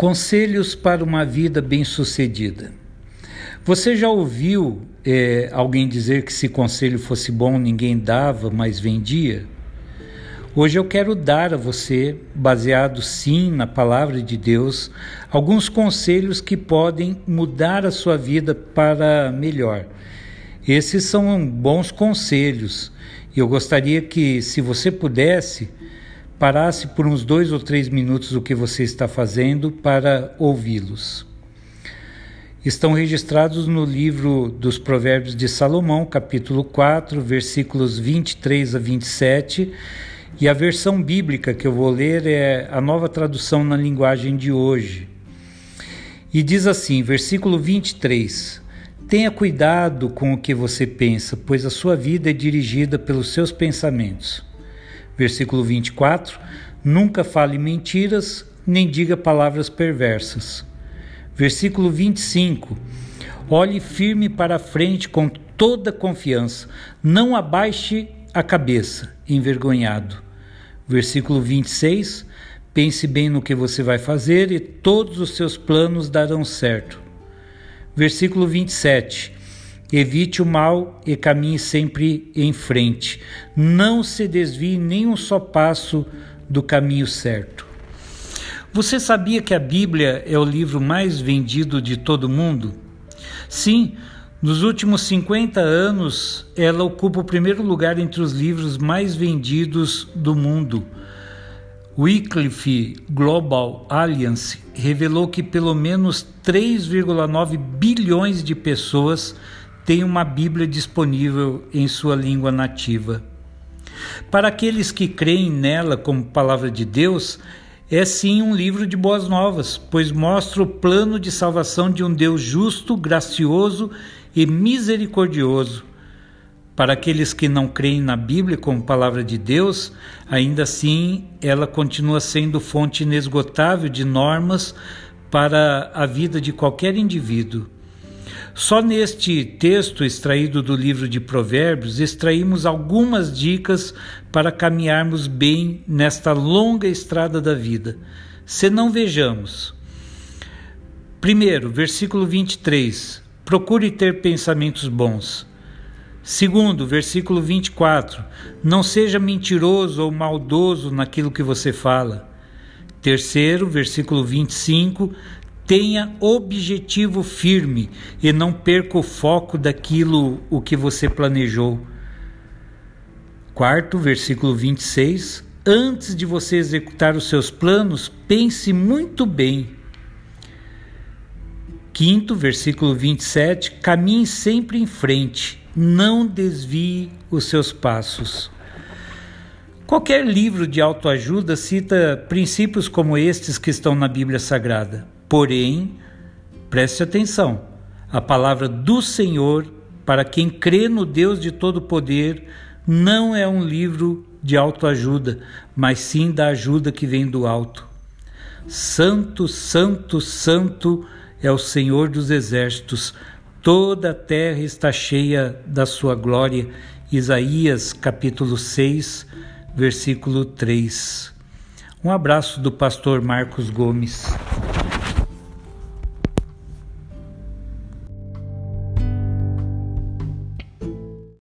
Conselhos para uma vida bem-sucedida. Você já ouviu é, alguém dizer que se conselho fosse bom ninguém dava, mas vendia? Hoje eu quero dar a você, baseado sim na palavra de Deus, alguns conselhos que podem mudar a sua vida para melhor. Esses são bons conselhos e eu gostaria que, se você pudesse, parasse por uns dois ou três minutos o que você está fazendo para ouvi-los. Estão registrados no livro dos Provérbios de Salomão, capítulo 4, versículos 23 a 27, e a versão bíblica que eu vou ler é a nova tradução na linguagem de hoje. E diz assim, versículo 23: Tenha cuidado com o que você pensa, pois a sua vida é dirigida pelos seus pensamentos. Versículo 24: Nunca fale mentiras, nem diga palavras perversas. Versículo 25: Olhe firme para a frente com toda confiança, não abaixe a cabeça, envergonhado. Versículo 26: Pense bem no que você vai fazer e todos os seus planos darão certo. Versículo 27: Evite o mal e caminhe sempre em frente. Não se desvie nem um só passo do caminho certo. Você sabia que a Bíblia é o livro mais vendido de todo o mundo? Sim, nos últimos 50 anos, ela ocupa o primeiro lugar entre os livros mais vendidos do mundo. Wycliffe Global Alliance revelou que pelo menos 3,9 bilhões de pessoas tem uma Bíblia disponível em sua língua nativa. Para aqueles que creem nela como palavra de Deus, é sim um livro de boas novas, pois mostra o plano de salvação de um Deus justo, gracioso e misericordioso. Para aqueles que não creem na Bíblia como palavra de Deus, ainda assim ela continua sendo fonte inesgotável de normas para a vida de qualquer indivíduo. Só neste texto extraído do livro de Provérbios extraímos algumas dicas para caminharmos bem nesta longa estrada da vida. Se não vejamos. Primeiro, versículo 23. Procure ter pensamentos bons. Segundo, versículo 24. Não seja mentiroso ou maldoso naquilo que você fala. Terceiro, versículo 25. Tenha objetivo firme e não perca o foco daquilo o que você planejou. Quarto, versículo 26. Antes de você executar os seus planos, pense muito bem. Quinto, versículo 27. Caminhe sempre em frente, não desvie os seus passos. Qualquer livro de autoajuda cita princípios como estes que estão na Bíblia Sagrada. Porém, preste atenção: a palavra do Senhor, para quem crê no Deus de todo poder, não é um livro de autoajuda, mas sim da ajuda que vem do alto. Santo, santo, santo é o Senhor dos exércitos, toda a terra está cheia da sua glória. Isaías capítulo 6, versículo 3. Um abraço do pastor Marcos Gomes.